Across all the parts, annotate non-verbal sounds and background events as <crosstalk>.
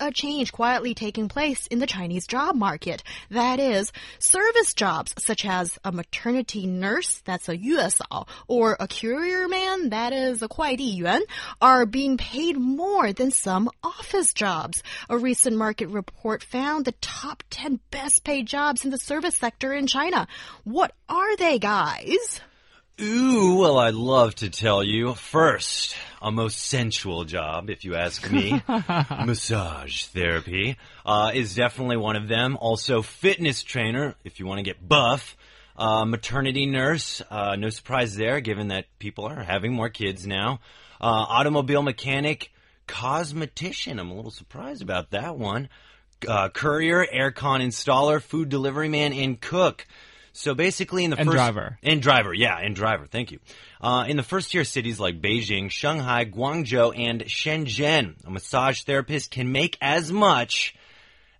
a change quietly taking place in the Chinese job market. That is, service jobs such as a maternity nurse, that's a yuesao, or a courier man, that is a kuaidiyuan, are being paid more than some office jobs. A recent market report found the top 10 best paid jobs in the service sector in China. What are they, guys? Ooh, well, I'd love to tell you. First, a most sensual job, if you ask me. <laughs> Massage therapy uh, is definitely one of them. Also, fitness trainer, if you want to get buff. Uh, maternity nurse, uh, no surprise there, given that people are having more kids now. Uh, automobile mechanic, cosmetician. I'm a little surprised about that one. Uh, courier, aircon installer, food delivery man, and cook. So basically, in the And first driver. and driver, yeah, and driver. Thank you. Uh, in the first tier cities like Beijing, Shanghai, Guangzhou, and Shenzhen, a massage therapist can make as much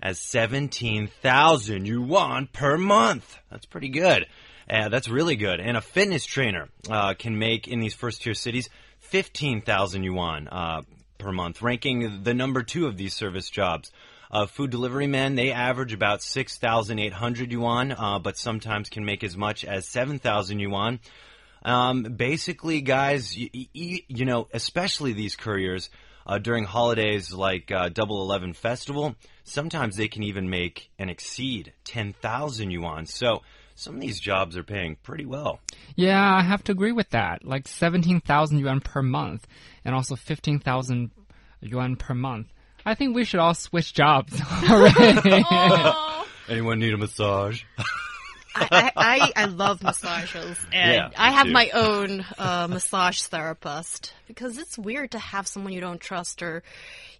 as seventeen thousand yuan per month. That's pretty good. Uh, that's really good. And a fitness trainer uh, can make in these first tier cities fifteen thousand yuan uh, per month, ranking the number two of these service jobs. Uh, food delivery men, they average about 6,800 yuan, uh, but sometimes can make as much as 7,000 yuan. Um, basically, guys, you, you know, especially these couriers, uh, during holidays like uh, Double Eleven Festival, sometimes they can even make and exceed 10,000 yuan. So some of these jobs are paying pretty well. Yeah, I have to agree with that. Like 17,000 yuan per month and also 15,000 yuan per month. I think we should all switch jobs <laughs> <laughs> already. Anyone need a massage? I, I, I love massages, <laughs> and Yeah, I have too. my own uh, massage therapist because it's weird to have someone you don't trust or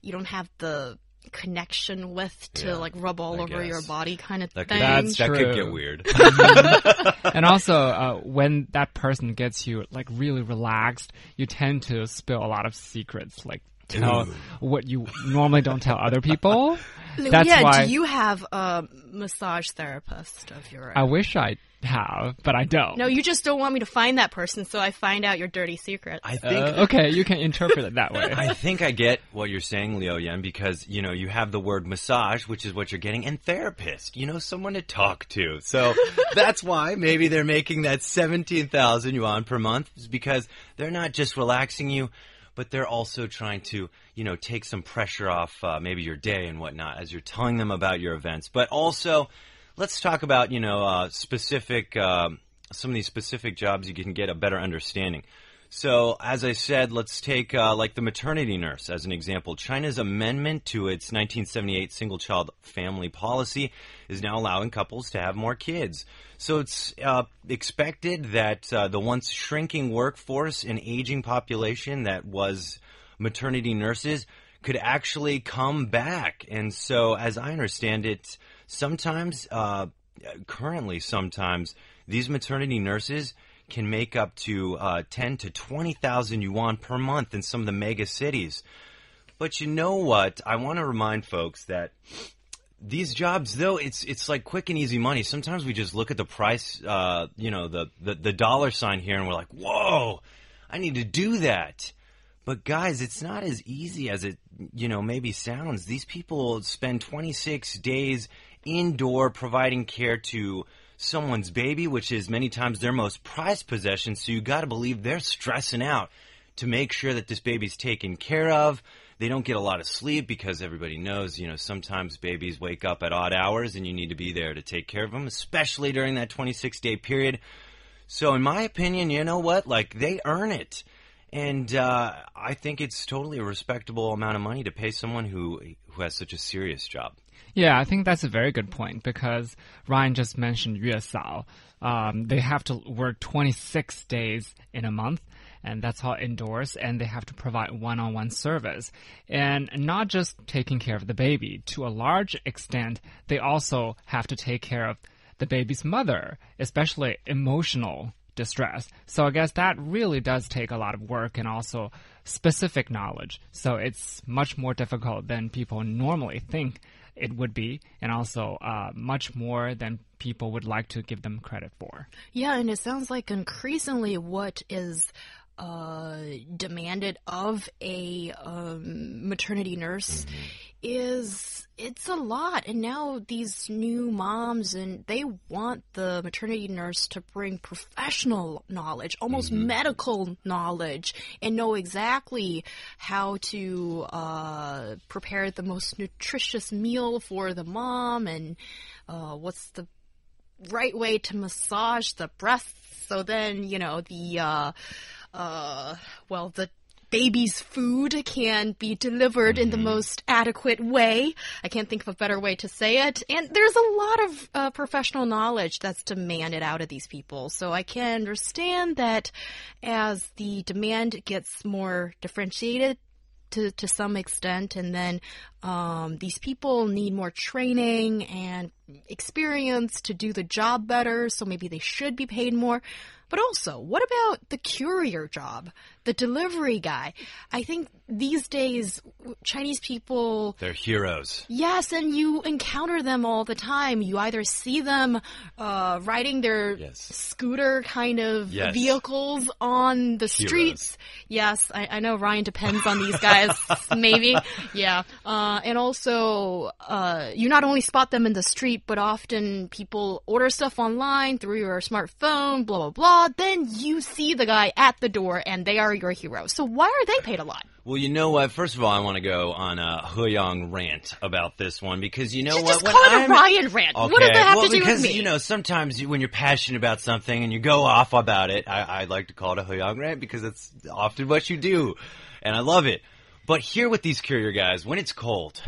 you don't have the connection with to Yeah, like rub all I over your body kind of That thing. could, That's that could get weird. and also, uh, when that person gets you like really relaxed, you tend to spill a lot of secrets, like tell Ooh. what you normally don't tell other people. That's yeah, why do you have a massage therapist of your own? I wish I have, but I don't. no, you just don't want me to find that person, so I find out your dirty secret. I think Uh, okay, you can interpret it that way. <laughs> I think I get what you're saying, Liu Yan, because you know you have the word massage, which is what you're getting, and therapist. You know, someone to talk to. So <laughs> that's why maybe they're making that seventeen thousand yuan per month, is because they're not just relaxing you, but they're also trying to, you know, take some pressure off uh, maybe your day and whatnot as you're telling them about your events. But also, let's talk about you know uh, specific um some of these specific jobs you can get a better understanding. So, as I said, let's take uh, like the maternity nurse as an example. China's amendment to its 1978 single child family policy is now allowing couples to have more kids. So, it's uh, expected that uh, the once shrinking workforce and aging population that was maternity nurses could actually come back. And so, as I understand it, sometimes, uh, currently, sometimes, these maternity nurses can make up to uh, 10 to 20,000 yuan per month in some of the mega cities. But you know what? I want to remind folks that these jobs, though, it's it's like quick and easy money. Sometimes we just look at the price, uh, you know, the, the the dollar sign here, and we're like, "Whoa, I need to do that." But guys, it's not as easy as it, you know, maybe sounds. These people spend 26 days indoor providing care to someone's baby, which is many times their most prized possession. So you got to believe they're stressing out to make sure that this baby's taken care of. They don't get a lot of sleep because everybody knows, you know, sometimes babies wake up at odd hours and you need to be there to take care of them, especially during that 26 day period. So, in my opinion, you know what? Like, they earn it. And uh, I think it's totally a respectable amount of money to pay someone who who has such a serious job. Yeah, I think that's a very good point because Ryan just mentioned 月嫂. Um, they have to work 26 days in a month, and that's all indoors, and they have to provide one on one service. And not just taking care of the baby, to a large extent, they also have to take care of the baby's mother, especially emotional distress. So I guess that really does take a lot of work and also specific knowledge. So it's much more difficult than people normally think it would be, and also uh, much more than people would like to give them credit for. Yeah, and it sounds like increasingly what is uh, demanded of a um, maternity nurse mm -hmm. is it's a lot and now these new moms and they want the maternity nurse to bring professional knowledge almost mm -hmm. medical knowledge and know exactly how to uh, prepare the most nutritious meal for the mom and uh, what's the right way to massage the breasts so then you know the uh, well, the baby's food can be delivered in the mm-hmm. most adequate way. I can't think of a better way to say it. And there's a lot of uh, professional knowledge that's demanded out of these people. So I can understand that as the demand gets more differentiated, to, to some extent, and then um, these people need more training and experience to do the job better, so maybe they should be paid more. But also, what about the courier job, the delivery guy? I think these days, Chinese people. They're heroes. Yes, and you encounter them all the time. You either see them uh, riding their yes. scooter kind of yes. vehicles on the streets. Yes, I, I, know Ryan depends on these guys, <laughs> maybe. Yeah. Uh, and also, uh, you not only spot them in the street, but often people order stuff online through your smartphone, blah, blah, blah then you see the guy at the door and they are your hero. So why are they paid a lot? Well, you know what? First of all, I want to go on a He Yang rant about this one because you know you what? Just when call it I'm, a Ryan rant. Okay. What does that have well, to do because, with me? You know, sometimes you, when you're passionate about something and you go off about it, I, I like to call it a He Yang rant because it's often what you do, and I love it. But here with these courier guys, when it's cold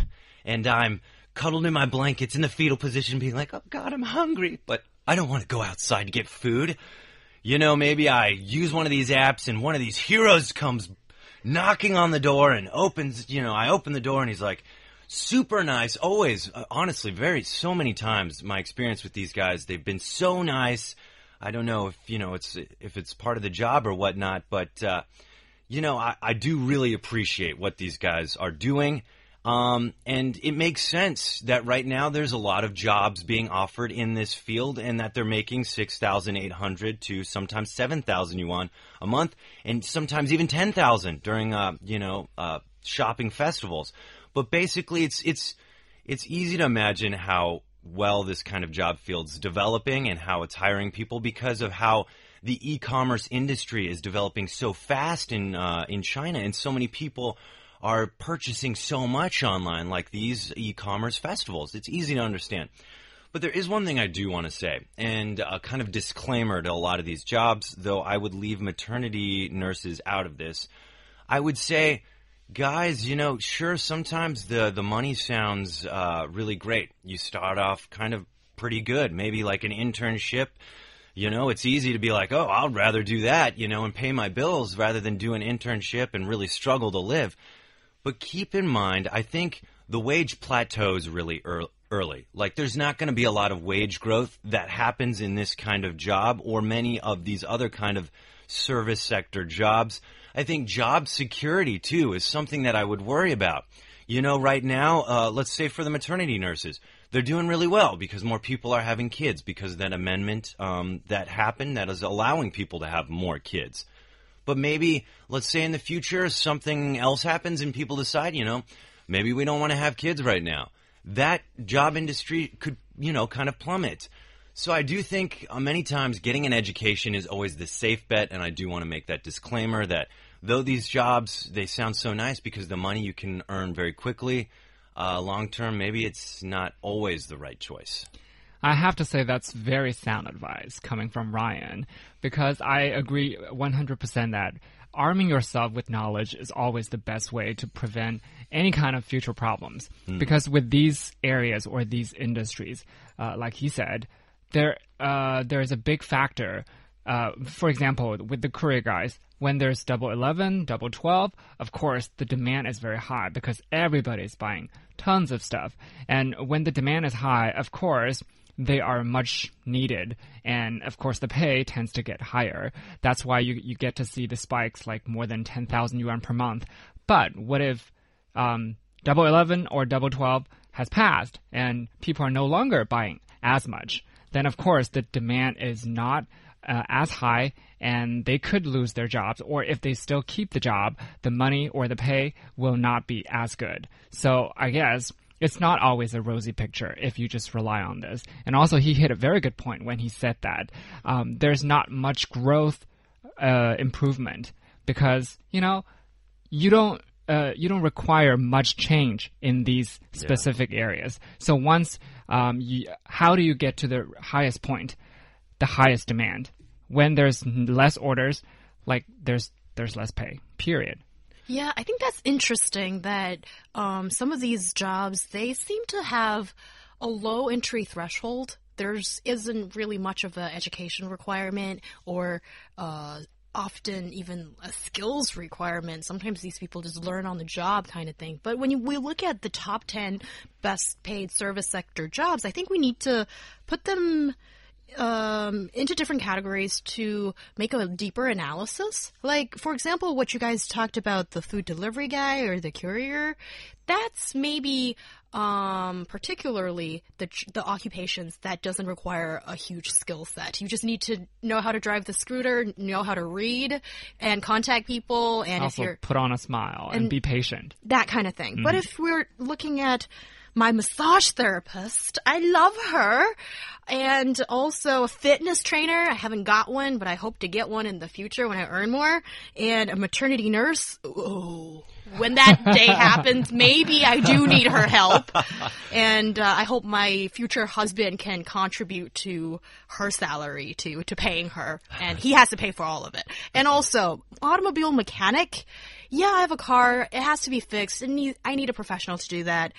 and I'm cuddled in my blankets in the fetal position, being like, "Oh God, I'm hungry," but I don't want to go outside to get food you know, maybe I use one of these apps and one of these heroes comes knocking on the door and opens, you know, I open the door and he's like, super nice. Always, uh, honestly, very, so many times my experience with these guys, they've been so nice. I don't know if, you know, it's, if it's part of the job or whatnot, but, uh, you know, I, I do really appreciate what these guys are doing. Um, and it makes sense that right now there's a lot of jobs being offered in this field and that they're making 6,800 to sometimes 7,000 yuan a month and sometimes even 10,000 during, uh, you know, uh, shopping festivals. But basically it's, it's, it's easy to imagine how well this kind of job field's developing and how it's hiring people because of how the e-commerce industry is developing so fast in, uh, in China and so many people are purchasing so much online, like these e-commerce festivals. It's easy to understand. But there is one thing I do want to say, and a kind of disclaimer to a lot of these jobs, though I would leave maternity nurses out of this. I would say, guys, you know, sure, sometimes the, the money sounds uh, really great. You start off kind of pretty good, maybe like an internship. You know, it's easy to be like, oh, I'd rather do that, you know, and pay my bills rather than do an internship and really struggle to live. But keep in mind, I think the wage plateaus really early. Like, there's not going to be a lot of wage growth that happens in this kind of job or many of these other kind of service sector jobs. I think job security, too, is something that I would worry about. You know, right now, uh, let's say for the maternity nurses, they're doing really well because more people are having kids because that amendment um, that happened that is allowing people to have more kids. But maybe, let's say in the future, something else happens and people decide, you know, maybe we don't want to have kids right now. That job industry could, you know, kind of plummet. So I do think uh, many times getting an education is always the safe bet, and I do want to make that disclaimer that though these jobs they sound so nice because the money you can earn very quickly, uh, long term maybe it's not always the right choice. I have to say that's very sound advice coming from Ryan because I agree 100% that arming yourself with knowledge is always the best way to prevent any kind of future problems. Mm. Because with these areas or these industries, uh, like he said, there uh, there is a big factor. Uh, for example, with the courier guys, when there's double 11, double 12, of course, the demand is very high because everybody is buying tons of stuff. And when the demand is high, of course, they are much needed. And of course, the pay tends to get higher. That's why you, you get to see the spikes like more than 10,000 yuan per month. But what if um, Double 11 or Double 12 has passed and people are no longer buying as much? Then, of course, the demand is not uh, as high and they could lose their jobs or if they still keep the job the money or the pay will not be as good so i guess it's not always a rosy picture if you just rely on this and also he hit a very good point when he said that um, there's not much growth uh, improvement because you know you don't uh, you don't require much change in these specific yeah. areas. So once, um, you, how do you get to the highest point? The highest demand. When there's less orders, like there's there's less pay. Period. Yeah, I think that's interesting that um, some of these jobs they seem to have a low entry threshold. There's isn't really much of an education requirement or uh, often even a skills requirement. Sometimes these people just learn on the job kind of thing. But when you, we look at the top 10 best paid service sector jobs, I think we need to put them um, into different categories to make a deeper analysis. Like, for example, what you guys talked about the food delivery guy or the courier, that's maybe um, particularly the the occupations that doesn't require a huge skill set. You just need to know how to drive the scooter, know how to read, and contact people. And also if you're put on a smile and, and be patient, that kind of thing. Mm -hmm. But if we're looking at my massage therapist. I love her. And also a fitness trainer. I haven't got one, but I hope to get one in the future when I earn more. And a maternity nurse. Ooh. When that day <laughs> happens, maybe I do need her help. And uh, I hope my future husband can contribute to her salary to, to paying her. And he has to pay for all of it. And also, automobile mechanic yeah, I have a car. It has to be fixed. Need, I need a professional to do that.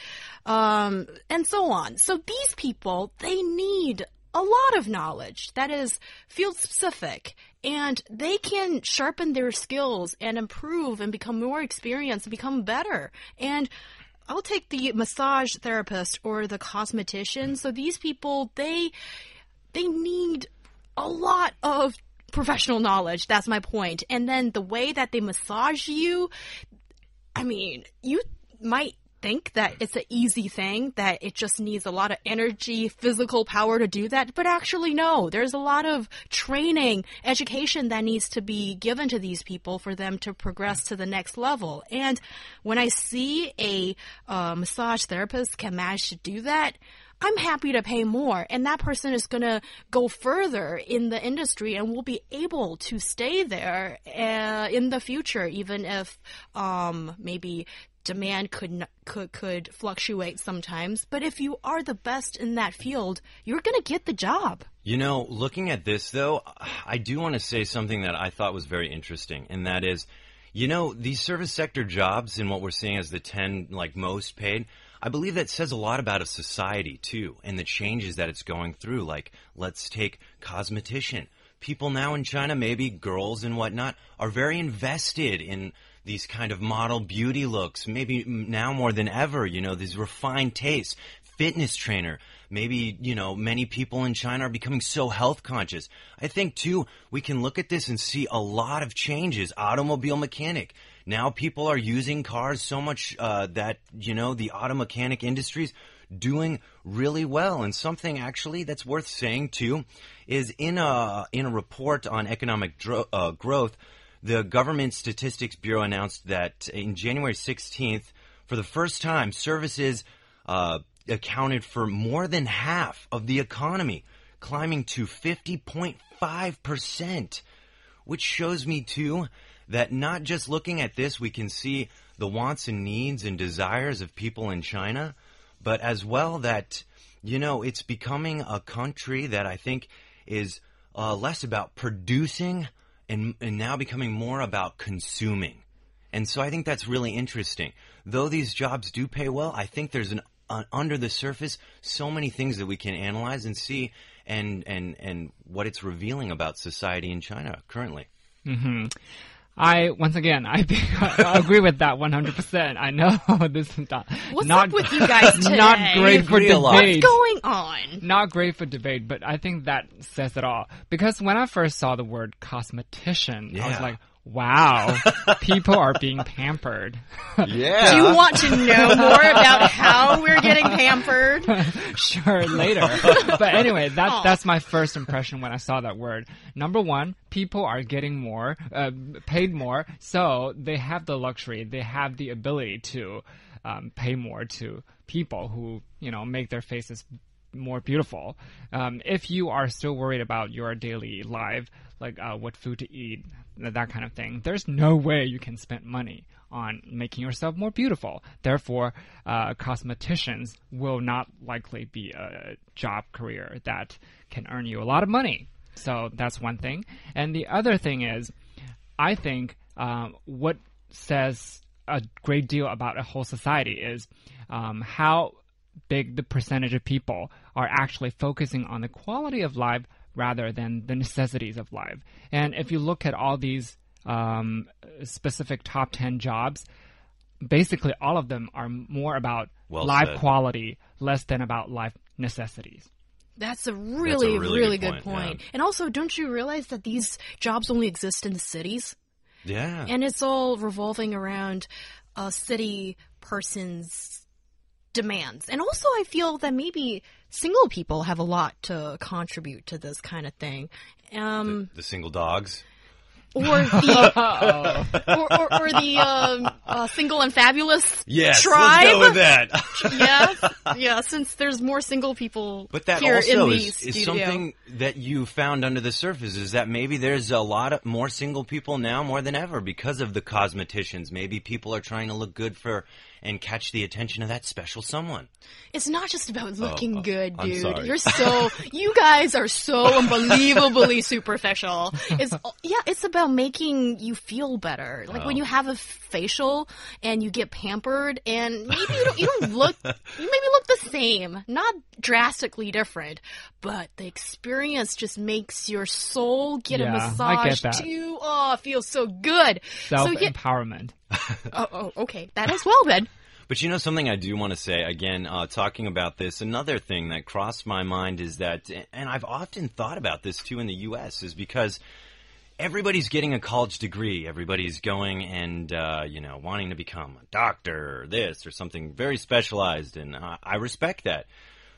Um, and so on. So these people, they need a lot of knowledge that is field specific and they can sharpen their skills and improve and become more experienced and become better. And I'll take the massage therapist or the cosmetician. So these people, they, they need a lot of professional knowledge. That's my point. And then the way that they massage you, I mean, you might think that it's an easy thing, that it just needs a lot of energy, physical power to do that. But actually, no, there's a lot of training, education that needs to be given to these people for them to progress to the next level. And when I see a uh, massage therapist can manage to do that, I'm happy to pay more. And that person is going to go further in the industry and will be able to stay there uh, in the future, even if um, maybe demand could could could fluctuate sometimes but if you are the best in that field you're going to get the job you know looking at this though i do want to say something that i thought was very interesting and that is you know these service sector jobs and what we're seeing as the 10 like most paid I believe that says a lot about a society too, and the changes that it's going through. Like, let's take cosmetician. People now in China, maybe girls and whatnot, are very invested in these kind of model beauty looks. Maybe now more than ever, you know, these refined tastes. Fitness trainer. Maybe, you know, many people in China are becoming so health conscious. I think too, we can look at this and see a lot of changes. Automobile mechanic now people are using cars so much uh, that you know the auto mechanic industry's doing really well. And something actually that's worth saying too is in a in a report on economic dro- uh, growth, the government statistics bureau announced that in January 16th, for the first time, services uh, accounted for more than half of the economy, climbing to 50.5 percent, which shows me too that not just looking at this, we can see the wants and needs and desires of people in China, but as well that, you know, it's becoming a country that I think is uh, less about producing and, and now becoming more about consuming. And so I think that's really interesting. Though these jobs do pay well, I think there's an uh, under the surface so many things that we can analyze and see and and and what it's revealing about society in China currently. Mm. I once again, I I <laughs> agree with that 100%. I know <laughs> this is not What's not up with you <laughs> guys today? not great for agree a lot. debate. What's going on? Not great for debate, but I think that says it all. Because when I first saw the word cosmetician, I was like, wow, people are being pampered. Yeah. Do you want to know more about how we're getting pampered? <laughs> sure, later. but anyway, that, Aw. that's my first impression when I saw that word. Number one, people are getting more, uh, paid more, so they have the luxury, they have the ability to um, pay more to people who, you know, make their faces more beautiful. Um, if you are still worried about your daily life, like uh, what food to eat, that kind of thing, there's no way you can spend money on making yourself more beautiful. Therefore, uh, cosmeticians will not likely be a job career that can earn you a lot of money. So that's one thing. And the other thing is, I think um, what says a great deal about a whole society is um, how big the percentage of people are actually focusing on the quality of life rather than the necessities of life. And if you look at all these um, specific top 10 jobs, basically all of them are more about Well life said. quality, less than about life necessities. That's a really, really really, good good point, point. yeah. And also, don't you realize that these jobs only exist in the cities? Yeah. And it's all revolving around a city person's demands. And also, I feel that maybe single people have a lot to contribute to this kind of thing. Um, the single dogs. or <laughs> the or, or, or the um, uh, single and fabulous Yes. tribe. Let's go with that. <laughs> yes, yeah. Since there's more single people But that here also in the is, is something that you found under the surface is that maybe there's a lot of more single people now more than ever because of the cosmeticians. Maybe people are trying to look good for and catch the attention of that special someone. It's not just about oh, looking oh, good, I'm dude. sorry. You're so <laughs> you guys are so unbelievably superficial. It's yeah, it's about making you feel better. Like when Oh. you have a facial and you get pampered, and maybe you don't you don't look <laughs> you maybe look the same, not drastically different, but the experience just makes your soul get Yeah, a I massage get that. too. Oh, it feels so good. Self so yeah, empowerment. <laughs> oh, oh, okay, that as well then. But you know something I do want to say again, uh, talking about this. Another thing that crossed my mind is that, and I've often thought about this too in the U.S. is because everybody's getting a college degree. Everybody's going and uh, you know wanting to become a doctor or this or something very specialized, and uh, I respect that.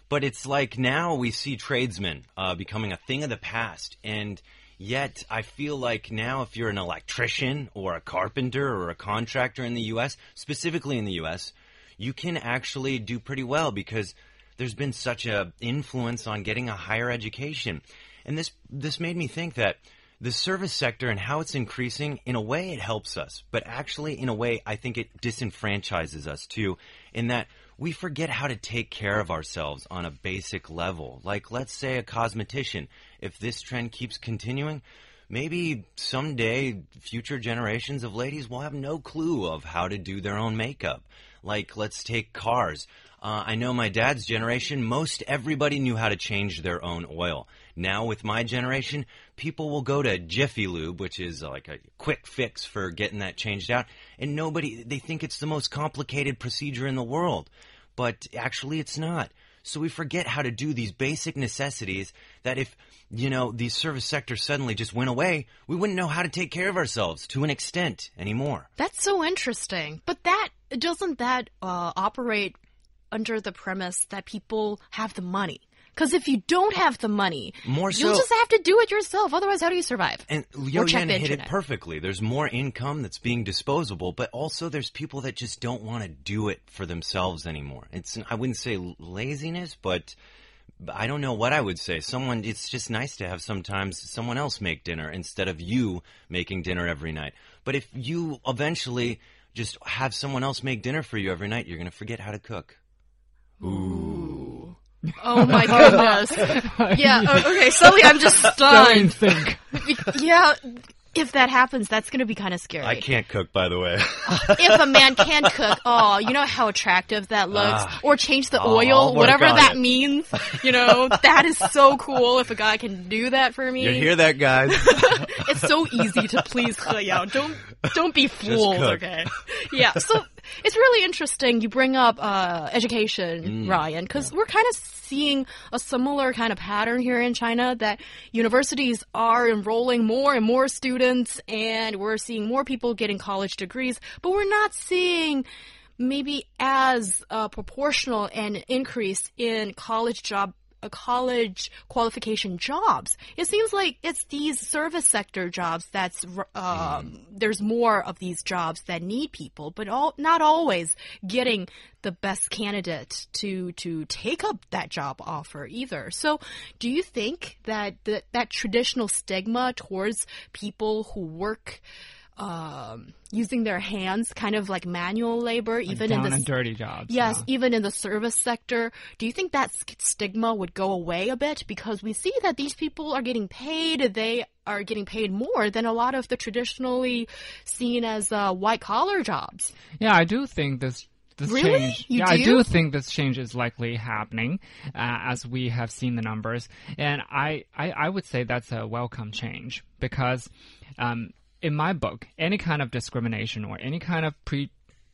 But it's like now we see tradesmen uh, becoming a thing of the past, and yet I feel like now if you're an electrician or a carpenter or a contractor in the U.S., specifically in the U.S., you can actually do pretty well because there's been such a influence on getting a higher education, and this this made me think that the service sector and how it's increasing, in a way, it helps us. But actually, in a way, I think it disenfranchises us too, in that we forget how to take care of ourselves on a basic level. Like, let's say a cosmetician. If this trend keeps continuing, maybe someday future generations of ladies will have no clue of how to do their own makeup. Like, let's take cars. Uh, I know my dad's generation, most everybody knew how to change their own oil. Now, with my generation, people will go to Jiffy Lube, which is like a quick fix for getting that changed out, and nobody, they think it's the most complicated procedure in the world. But actually, it's not. So we forget how to do these basic necessities that if, you know, the service sector suddenly just went away, we wouldn't know how to take care of ourselves to an extent anymore. That's so interesting. But that doesn't that uh, operate under the premise that people have the money? Because if you don't have the money, More you'll just have to do it yourself. Otherwise, how do you survive? And Liu Or check Yan the hit it perfectly. There's more income that's being disposable, but also there's people that just don't want to do it for themselves anymore. It's I wouldn't say laziness, but I don't know what I would say. Someone it's just nice to have sometimes someone else make dinner instead of you making dinner every night. But if you eventually just have someone else make dinner for you every night, you're going to forget how to cook. Oh my <laughs> goodness. yeah. Okay. Suddenly, I'm just <laughs> So in stunned. sync. yeah. if that happens, that's going to be kind of scary. I can't cook, by the way. <laughs> if a man can cook, oh, you know how attractive that looks, Ah. or change the I'll- oil, I'll work whatever on that it. means. You know, that is so cool if a guy can do that for me. you hear that, guys? it's so easy to please He Yao. Don't don't be fooled, cook. okay? Yeah. So it's really interesting. You bring up uh, education, Ryan, because we're kind of seeing a similar kind of pattern here in China that universities are enrolling more and more students, and we're seeing more people getting college degrees, but we're not seeing maybe as uh, proportional an increase in college job college qualification jobs. It seems like it's these service sector jobs that's um, there's more of these jobs that need people, but all, not always getting the best candidate to to take up that job offer either. So, do you think that the, that traditional stigma towards people who work um, using their hands, kind of like manual labor, even in the dirty jobs. Yes, yeah. even in the service sector. Do you think that stigma would go away a bit? Because we see that these people are getting paid, they are getting paid more than a lot of the traditionally seen as uh, white collar jobs. Yeah, I do think this. This Really? change, You yeah, I do? do think this change is likely happening, uh, as we have seen the numbers, and I, I, I would say that's a welcome change because, um, in my book, any kind of discrimination or any kind of pre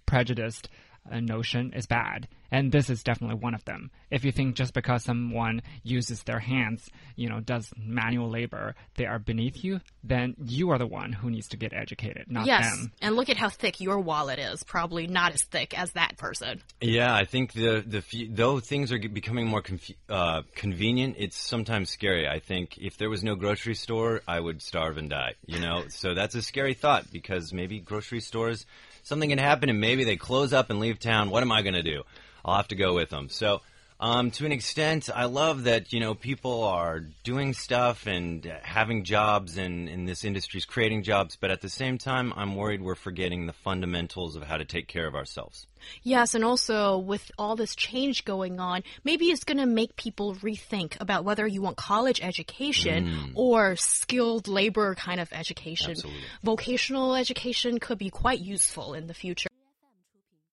prejudiced uh, notion is bad, and this is definitely one of them. If you think just because someone uses their hands, you know, does manual labor, they are beneath you, then you are the one who needs to get educated, not yes, them. and look at how thick your wallet is. Probably not as thick as that person. Yeah, I think the the few, though things are becoming more conf- uh, convenient, it's sometimes scary. I think if there was no grocery store, I would starve and die. You know, <laughs> so that's a scary thought because maybe grocery stores something can happen and maybe they close up and leave town. What am I going to do? I'll have to go with them. So. Um, to an extent, I love that you know people are doing stuff and having jobs, and in this industry is creating jobs. But at the same time, I'm worried we're forgetting the fundamentals of how to take care of ourselves. Yes, and also with all this change going on, maybe it's going to make people rethink about whether you want college education or skilled labor kind of education. Absolutely. Vocational education could be quite useful in the future.